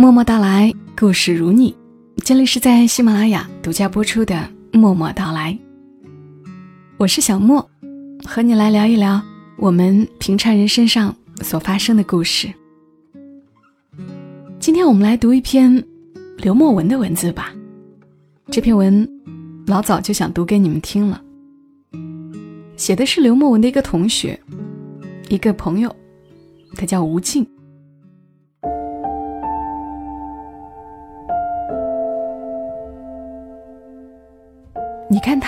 默默到来，故事如你。这里是在喜马拉雅独家播出的《默默到来》，我是小莫，和你来聊一聊我们平常人身上所发生的故事。今天我们来读一篇刘墨文的文字吧。这篇文老早就想读给你们听了，写的是刘墨文的一个同学，一个朋友，他叫吴静。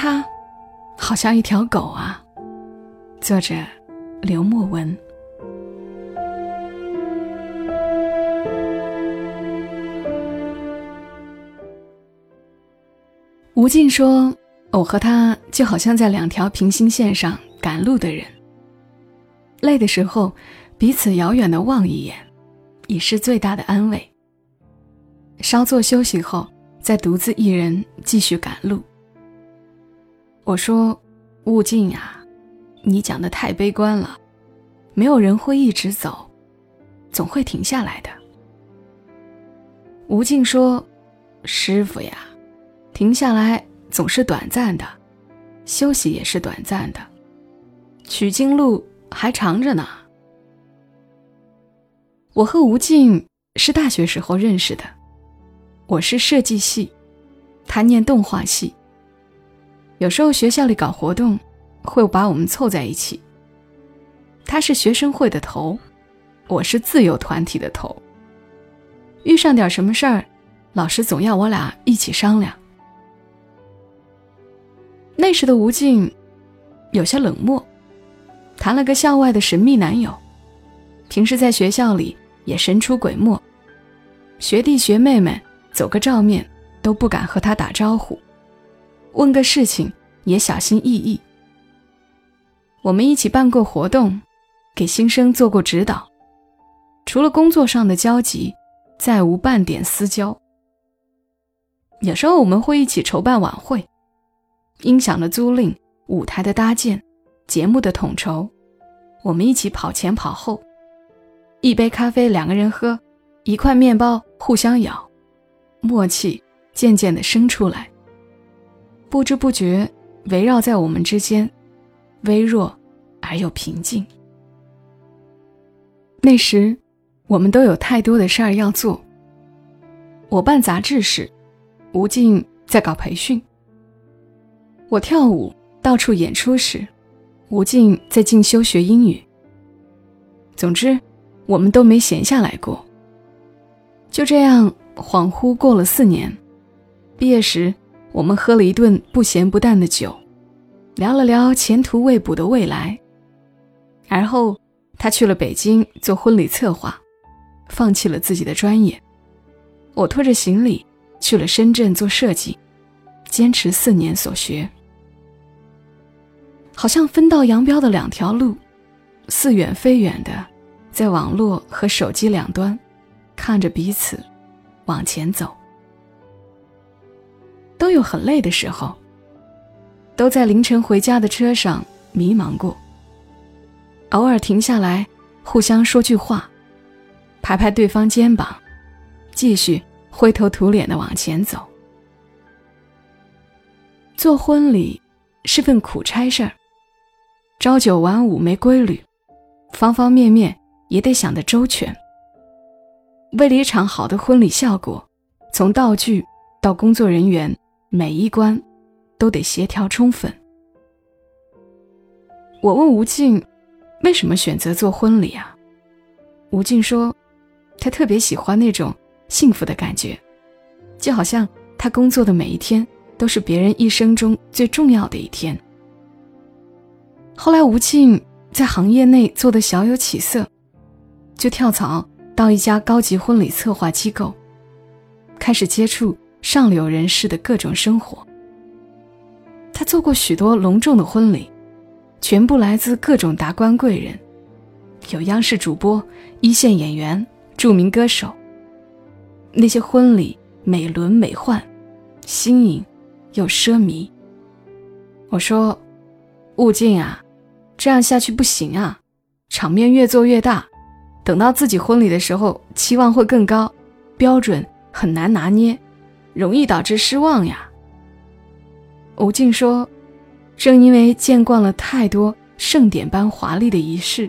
他，好像一条狗啊。作者：刘墨文。吴静说：“我和他就好像在两条平行线上赶路的人。累的时候，彼此遥远的望一眼，已是最大的安慰。稍作休息后，再独自一人继续赶路。”我说：“悟净呀，你讲的太悲观了，没有人会一直走，总会停下来的。”吴净说：“师傅呀，停下来总是短暂的，休息也是短暂的，取经路还长着呢。”我和吴净是大学时候认识的，我是设计系，他念动画系。有时候学校里搞活动，会把我们凑在一起。他是学生会的头，我是自由团体的头。遇上点什么事儿，老师总要我俩一起商量。那时的吴静有些冷漠，谈了个校外的神秘男友，平时在学校里也神出鬼没，学弟学妹们走个照面都不敢和他打招呼。问个事情也小心翼翼。我们一起办过活动，给新生做过指导，除了工作上的交集，再无半点私交。有时候我们会一起筹办晚会，音响的租赁、舞台的搭建、节目的统筹，我们一起跑前跑后。一杯咖啡两个人喝，一块面包互相咬，默契渐渐的生出来。不知不觉，围绕在我们之间，微弱而又平静。那时，我们都有太多的事儿要做。我办杂志时，吴静在搞培训；我跳舞到处演出时，吴静在进修学英语。总之，我们都没闲下来过。就这样，恍惚过了四年，毕业时。我们喝了一顿不咸不淡的酒，聊了聊前途未卜的未来。而后，他去了北京做婚礼策划，放弃了自己的专业。我拖着行李去了深圳做设计，坚持四年所学。好像分道扬镳的两条路，似远非远的，在网络和手机两端，看着彼此往前走。都有很累的时候，都在凌晨回家的车上迷茫过。偶尔停下来，互相说句话，拍拍对方肩膀，继续灰头土脸的往前走。做婚礼是份苦差事儿，朝九晚五没规律，方方面面也得想得周全。为了一场好的婚礼效果，从道具到工作人员。每一关都得协调充分。我问吴静，为什么选择做婚礼啊？吴静说，他特别喜欢那种幸福的感觉，就好像他工作的每一天都是别人一生中最重要的一天。后来吴静在行业内做的小有起色，就跳槽到一家高级婚礼策划机构，开始接触。上流人士的各种生活。他做过许多隆重的婚礼，全部来自各种达官贵人，有央视主播、一线演员、著名歌手。那些婚礼美轮美奂，新颖又奢靡。我说：“悟净啊，这样下去不行啊，场面越做越大，等到自己婚礼的时候，期望会更高，标准很难拿捏，容易导致失望呀。吴静说：“正因为见惯了太多盛典般华丽的仪式，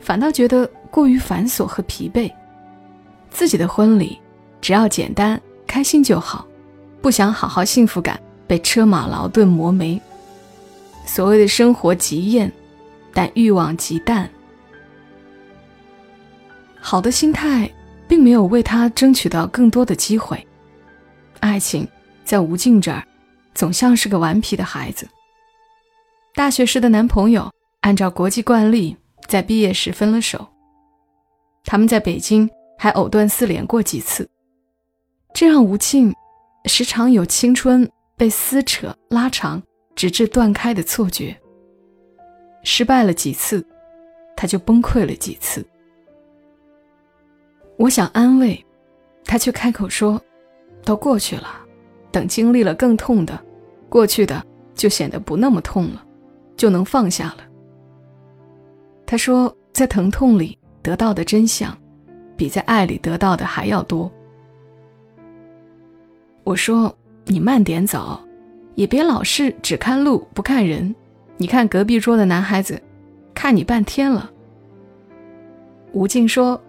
反倒觉得过于繁琐和疲惫。自己的婚礼只要简单、开心就好，不想好好幸福感被车马劳顿磨没。所谓的生活极艳，但欲望极淡。好的心态。”并没有为他争取到更多的机会。爱情在吴静这儿，总像是个顽皮的孩子。大学时的男朋友，按照国际惯例，在毕业时分了手。他们在北京还藕断丝连过几次，这让吴静时常有青春被撕扯拉长，直至断开的错觉。失败了几次，他就崩溃了几次。我想安慰，他却开口说：“都过去了，等经历了更痛的，过去的就显得不那么痛了，就能放下了。”他说：“在疼痛里得到的真相，比在爱里得到的还要多。”我说：“你慢点走，也别老是只看路不看人。你看隔壁桌的男孩子，看你半天了。”吴静说。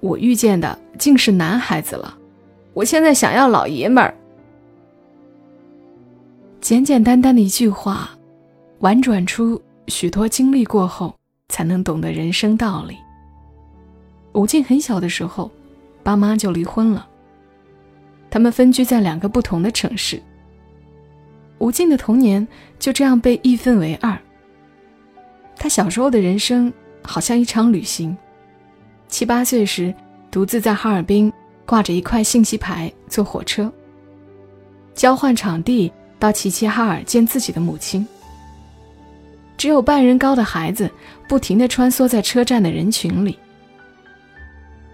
我遇见的竟是男孩子了，我现在想要老爷们儿。简简单单的一句话，婉转出许多经历过后才能懂得人生道理。吴静很小的时候，爸妈就离婚了，他们分居在两个不同的城市。吴静的童年就这样被一分为二。他小时候的人生好像一场旅行。七八岁时，独自在哈尔滨挂着一块信息牌坐火车，交换场地到齐齐哈尔见自己的母亲。只有半人高的孩子不停地穿梭在车站的人群里。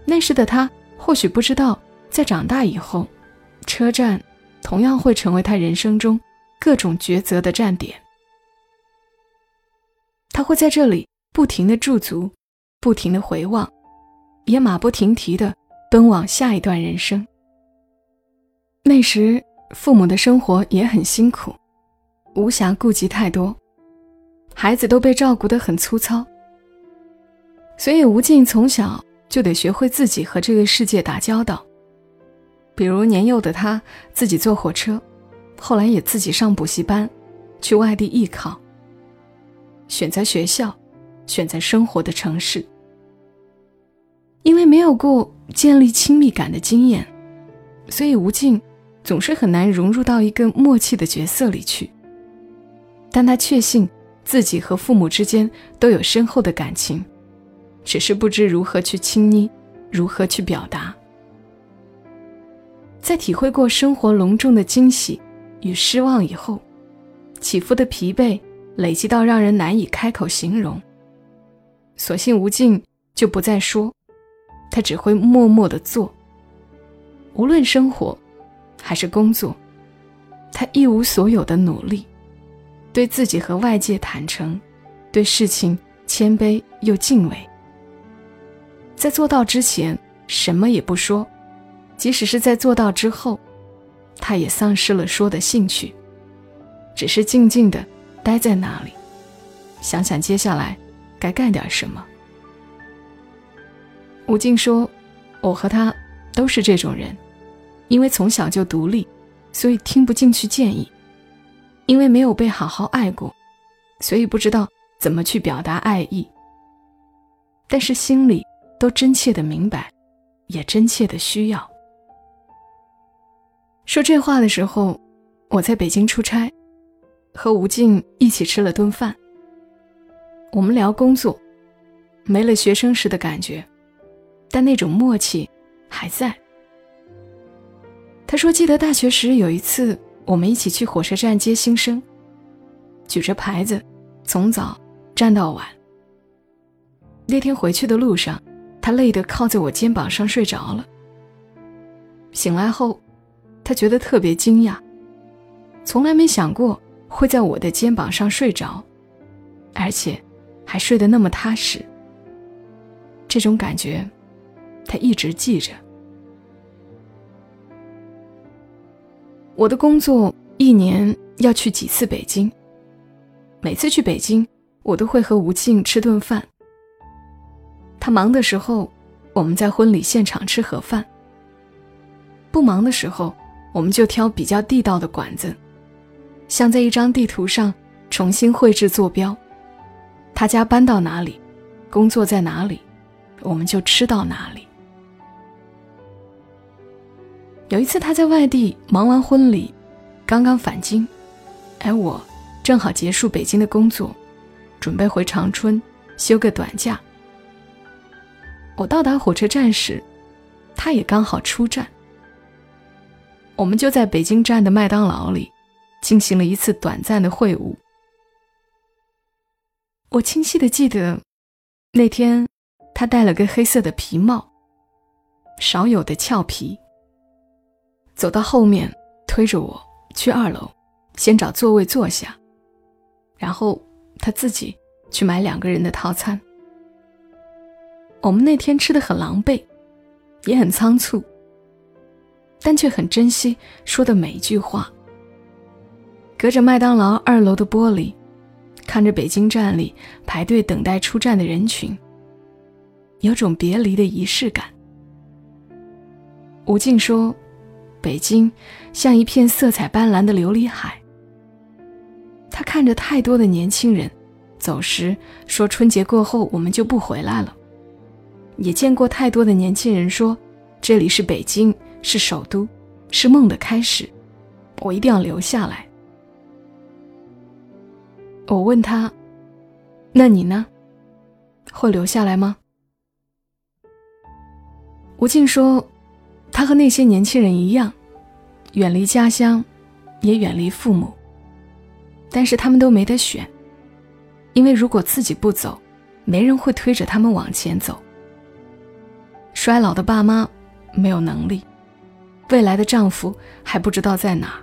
那时的他或许不知道，在长大以后，车站同样会成为他人生中各种抉择的站点。他会在这里不停地驻足，不停地回望。也马不停蹄地奔往下一段人生。那时，父母的生活也很辛苦，无暇顾及太多，孩子都被照顾得很粗糙。所以，吴静从小就得学会自己和这个世界打交道。比如，年幼的他自己坐火车，后来也自己上补习班，去外地艺考。选择学校，选择生活的城市。因为没有过建立亲密感的经验，所以吴静总是很难融入到一个默契的角色里去。但他确信自己和父母之间都有深厚的感情，只是不知如何去亲昵，如何去表达。在体会过生活隆重的惊喜与失望以后，起伏的疲惫累积到让人难以开口形容。索性吴静就不再说。他只会默默的做。无论生活，还是工作，他一无所有的努力，对自己和外界坦诚，对事情谦卑又敬畏。在做到之前，什么也不说；即使是在做到之后，他也丧失了说的兴趣，只是静静的待在那里，想想接下来该干点什么。吴静说：“我和他都是这种人，因为从小就独立，所以听不进去建议；因为没有被好好爱过，所以不知道怎么去表达爱意。但是心里都真切的明白，也真切的需要。”说这话的时候，我在北京出差，和吴静一起吃了顿饭。我们聊工作，没了学生时的感觉。但那种默契还在。他说：“记得大学时有一次，我们一起去火车站接新生，举着牌子，从早站到晚。那天回去的路上，他累得靠在我肩膀上睡着了。醒来后，他觉得特别惊讶，从来没想过会在我的肩膀上睡着，而且还睡得那么踏实。这种感觉。”他一直记着。我的工作一年要去几次北京每次去北京我都会和吴静吃顿饭。他忙的时候我们在婚礼现场吃盒饭。不忙的时候我们就挑比较地道的馆子像在一张地图上重新绘制坐标。他家搬到哪里工作在哪里我们就吃到哪里有一次他在外地忙完婚礼，刚刚返京，而我。正好结束北京的工作，准备回长春休个短假。我到达火车站时，他也刚好出站。我们就在北京站的麦当劳里进行了一次短暂的会晤。我清晰的记得，那天他戴了个黑色的皮帽，少有的俏皮。走到后面，推着我去二楼，先找座位坐下。然后他自己去买两个人的套餐。我们那天吃的很狼狈，也很仓促，但却很珍惜说的每一句话。隔着麦当劳二楼的玻璃，看着北京站里排队等待出站的人群，有种别离的仪式感。吴静说：“北京像一片色彩斑斓的琉璃海。”他看着太多的年轻人走时说：“春节过后我们就不回来了。”也见过太多的年轻人说：“这里是北京，是首都，是梦的开始，我一定要留下来。”我问他：“那你呢？会留下来吗？”吴静说：“他和那些年轻人一样，远离家乡，也远离父母。”但是他们都没得选，因为如果自己不走，没人会推着他们往前走。衰老的爸妈没有能力，未来的丈夫还不知道在哪。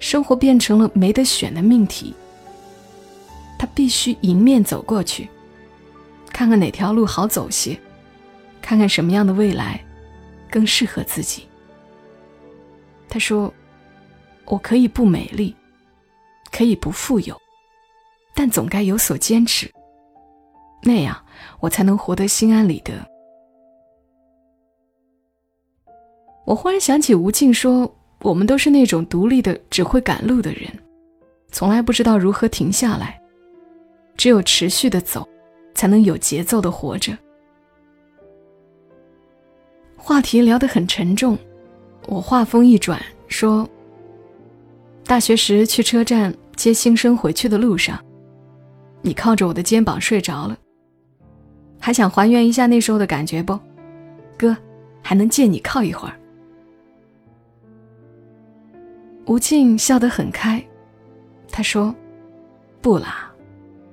生活变成了没得选的命题，他必须迎面走过去，看看哪条路好走些，看看什么样的未来更适合自己。他说：“我可以不美丽。”可以不富有，但总该有所坚持，那样我才能活得心安理得。我忽然想起吴静说：“我们都是那种独立的、只会赶路的人，从来不知道如何停下来，只有持续的走，才能有节奏的活着。”话题聊得很沉重，我话锋一转说。大学时去车站接新生回去的路上，你靠着我的肩膀睡着了。还想还原一下那时候的感觉不？哥，还能借你靠一会儿。吴静笑得很开，他说：“不啦，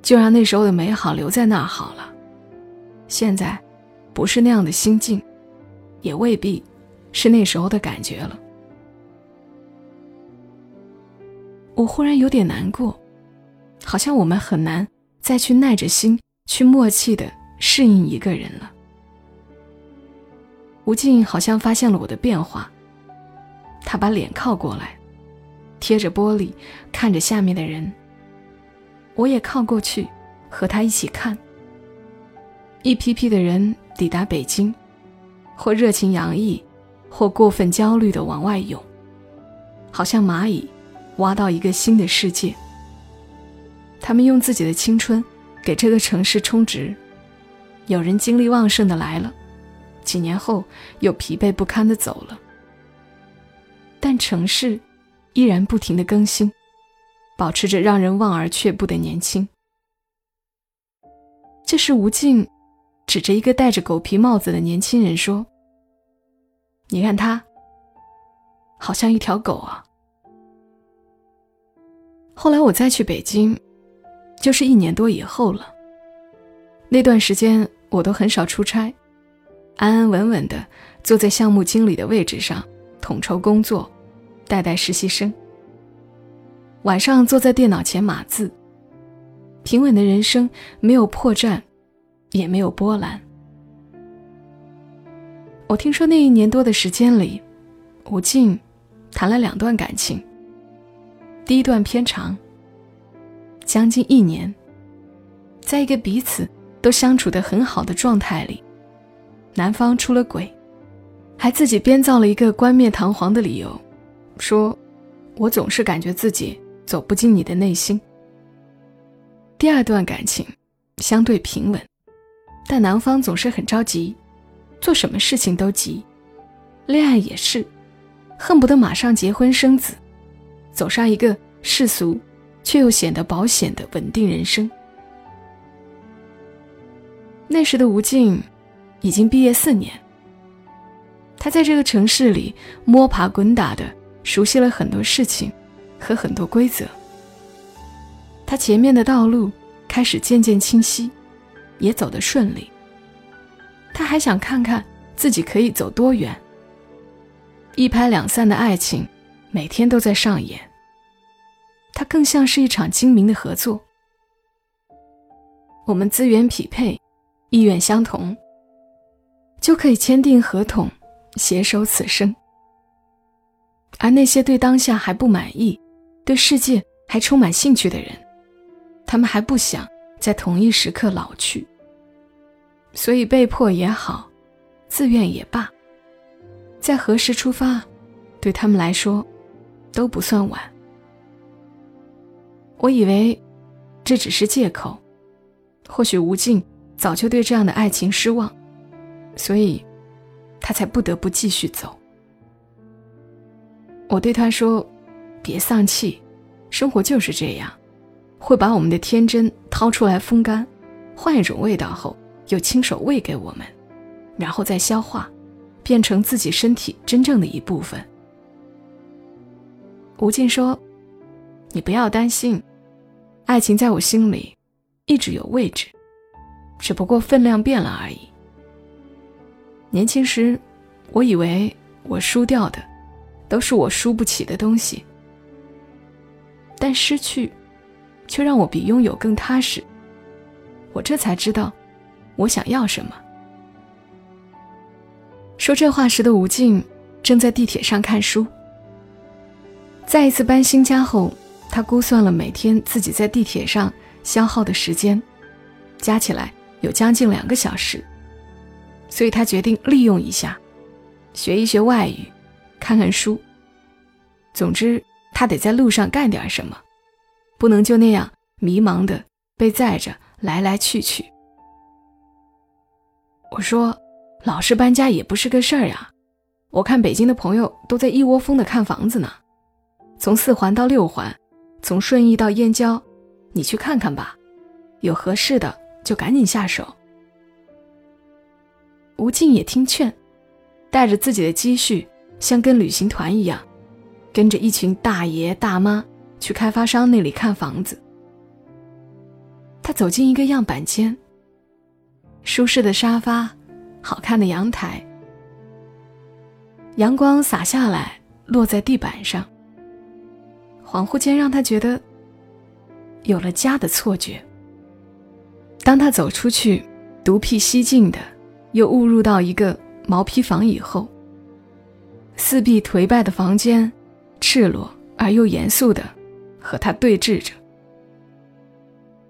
就让那时候的美好留在那儿好了。现在，不是那样的心境，也未必是那时候的感觉了。”我忽然有点难过，好像我们很难再去耐着心去默契的适应一个人了。吴静好像发现了我的变化，他把脸靠过来，贴着玻璃看着下面的人。我也靠过去，和他一起看。一批批的人抵达北京，或热情洋溢，或过分焦虑的往外涌，好像蚂蚁。挖到一个新的世界。他们用自己的青春给这个城市充值，有人精力旺盛的来了，几年后又疲惫不堪的走了。但城市依然不停的更新，保持着让人望而却步的年轻。这是吴静指着一个戴着狗皮帽子的年轻人说：“你看他，好像一条狗啊。”后来我再去北京，就是一年多以后了。那段时间我都很少出差，安安稳稳的坐在项目经理的位置上，统筹工作，带带实习生。晚上坐在电脑前码字，平稳的人生没有破绽，也没有波澜。我听说那一年多的时间里，吴静谈了两段感情。第一段偏长，将近一年，在一个彼此都相处得很好的状态里，男方出了轨，还自己编造了一个冠冕堂皇的理由，说：“我总是感觉自己走不进你的内心。”第二段感情相对平稳，但男方总是很着急，做什么事情都急，恋爱也是。恨不得马上结婚生子，走上一个世俗却又显得保险的稳定人生。那时的吴静已经毕业四年，他在这个城市里摸爬滚打的熟悉了很多事情和很多规则。他前面的道路开始渐渐清晰，也走得顺利。他还想看看自己可以走多远。一拍两散的爱情，每天都在上演。它更像是一场精明的合作。我们资源匹配，意愿相同，就可以签订合同，携手此生。而那些对当下还不满意，对世界还充满兴趣的人，他们还不想在同一时刻老去。所以被迫也好，自愿也罢。在何时出发，对他们来说都不算晚。我以为这只是借口，或许吴静早就对这样的爱情失望，所以他才不得不继续走。我对他说：“别丧气，生活就是这样，会把我们的天真掏出来风干，换一种味道后，又亲手喂给我们，然后再消化。”变成自己身体真正的一部分。吴静说：“你不要担心，爱情在我心里一直有位置，只不过分量变了而已。年轻时，我以为我输掉的都是我输不起的东西，但失去却让我比拥有更踏实。我这才知道，我想要什么。”说这话时的吴静正在地铁上看书。再一次搬新家后，他估算了每天自己在地铁上消耗的时间，加起来有将近两个小时，所以他决定利用一下，学一学外语，看看书。总之，他得在路上干点什么，不能就那样迷茫的被载着来来去去。我说。老是搬家也不是个事儿呀，我看北京的朋友都在一窝蜂的看房子呢，从四环到六环，从顺义到燕郊，你去看看吧，有合适的就赶紧下手。吴静也听劝，带着自己的积蓄，像跟旅行团一样，跟着一群大爷大妈去开发商那里看房子。他走进一个样板间，舒适的沙发。好看的阳台，阳光洒下来，落在地板上。恍惚间，让他觉得有了家的错觉。当他走出去，独辟蹊径的又误入到一个毛坯房以后，四壁颓败的房间，赤裸而又严肃的和他对峙着。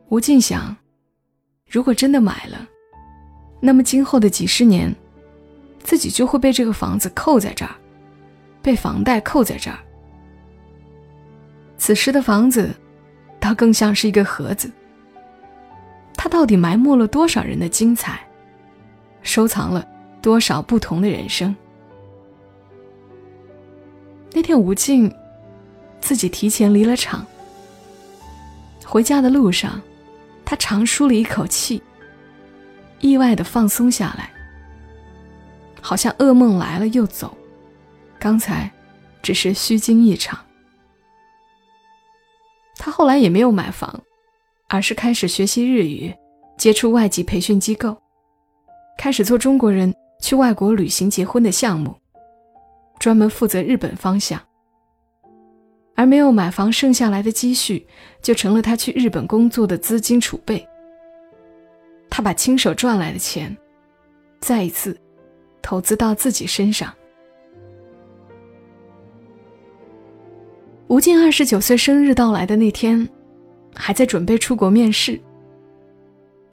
吴静想，如果真的买了。那么今后的几十年，自己就会被这个房子扣在这儿，被房贷扣在这儿。此时的房子，倒更像是一个盒子。它到底埋没了多少人的精彩，收藏了多少不同的人生？那天吴静自己提前离了场，回家的路上，他长舒了一口气。意外的放松下来，好像噩梦来了又走，刚才只是虚惊一场。他后来也没有买房，而是开始学习日语，接触外籍培训机构，开始做中国人去外国旅行结婚的项目，专门负责日本方向。而没有买房剩下来的积蓄，就成了他去日本工作的资金储备。他把亲手赚来的钱，再一次投资到自己身上。吴静二十九岁生日到来的那天，还在准备出国面试。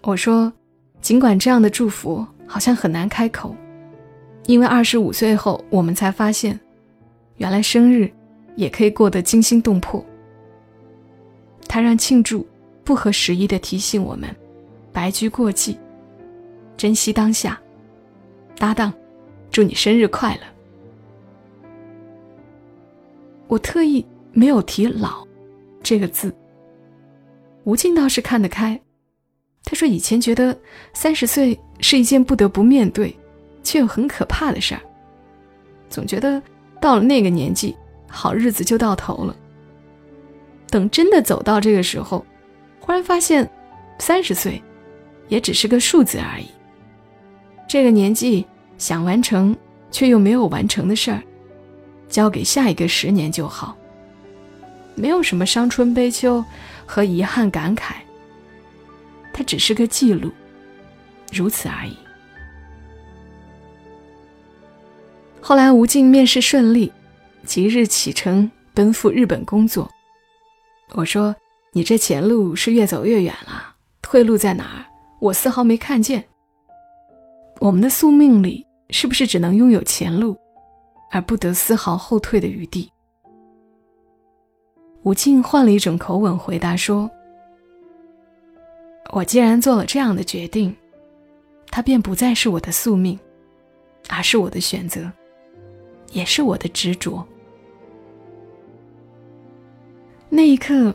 我说，尽管这样的祝福好像很难开口，因为二十五岁后，我们才发现，原来生日也可以过得惊心动魄。他让庆祝不合时宜的提醒我们，白驹过隙，珍惜当下。搭档，祝你生日快乐。我特意。没有提“老”这个字。吴静倒是看得开，他说：“以前觉得三十岁是一件不得不面对，却又很可怕的事儿，总觉得到了那个年纪，好日子就到头了。等真的走到这个时候，忽然发现，三十岁也只是个数字而已。这个年纪想完成却又没有完成的事儿，交给下一个十年就好。”没有什么伤春悲秋和遗憾感慨，它只是个记录，如此而已。后来吴静面试顺利，即日启程奔赴日本工作。我说：“你这前路是越走越远了，退路在哪儿？我丝毫没看见。我们的宿命里是不是只能拥有前路，而不得丝毫后退的余地？”吴静换了一种口吻回答说：“我既然做了这样的决定，它便不再是我的宿命，而是我的选择，也是我的执着。”那一刻，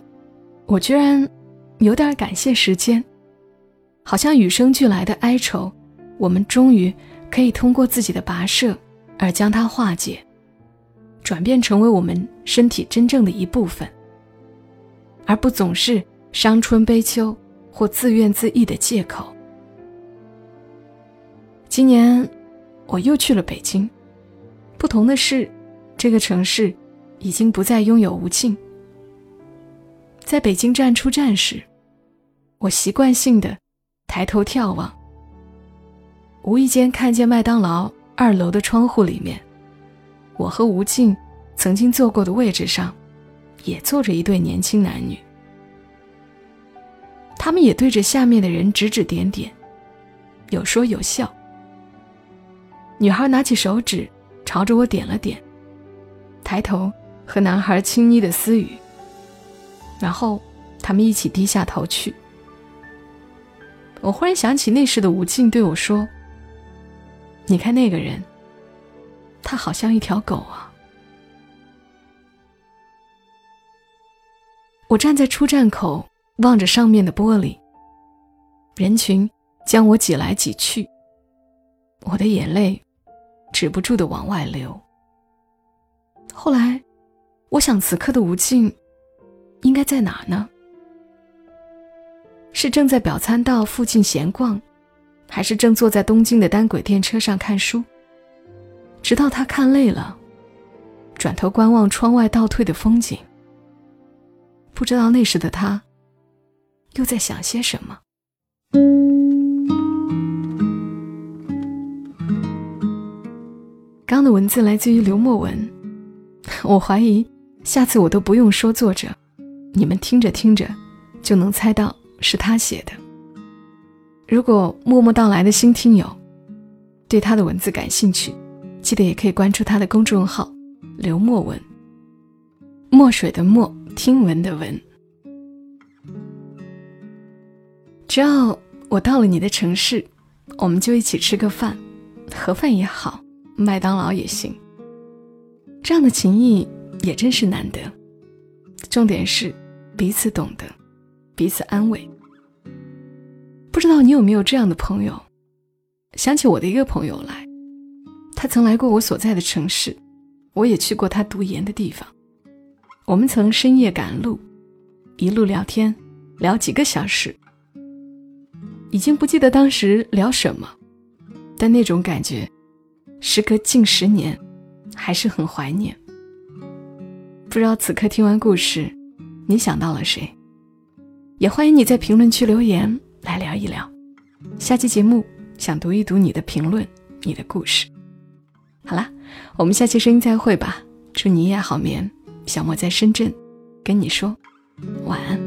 我居然有点感谢时间，好像与生俱来的哀愁，我们终于可以通过自己的跋涉而将它化解，转变成为我们身体真正的一部分。而不总是伤春悲秋或自怨自艾的借口。今年我又去了北京，不同的是，这个城市已经不再拥有吴静。在北京站出站时，我习惯性的抬头眺望，无意间看见麦当劳二楼的窗户里面，我和吴静曾经坐过的位置上。也坐着一对年轻男女，他们也对着下面的人指指点点，有说有笑。女孩拿起手指朝着我点了点，抬头和男孩亲昵的私语，然后他们一起低下头去。我忽然想起那时的吴静对我说：“你看那个人，他好像一条狗啊。”我站在出站口，望着上面的玻璃。人群将我挤来挤去，我的眼泪止不住的往外流。后来，我想，此刻的吴静应该在哪呢？是正在表参道附近闲逛，还是正坐在东京的单轨电车上看书？直到他看累了，转头观望窗外倒退的风景。不知道那时的他，又在想些什么。刚的文字来自于刘墨文，我怀疑下次我都不用说作者，你们听着听着就能猜到是他写的。如果默默到来的新听友对他的文字感兴趣，记得也可以关注他的公众号“刘墨文”，墨水的墨。听闻的闻，只要我到了你的城市，我们就一起吃个饭，盒饭也好，麦当劳也行。这样的情谊也真是难得。重点是彼此懂得，彼此安慰。不知道你有没有这样的朋友？想起我的一个朋友来，他曾来过我所在的城市，我也去过他读研的地方。我们曾深夜赶路，一路聊天，聊几个小时，已经不记得当时聊什么，但那种感觉，时隔近十年，还是很怀念。不知道此刻听完故事，你想到了谁？也欢迎你在评论区留言来聊一聊。下期节目想读一读你的评论，你的故事。好啦，我们下期声音再会吧。祝你一夜好眠。小莫在深圳，跟你说晚安。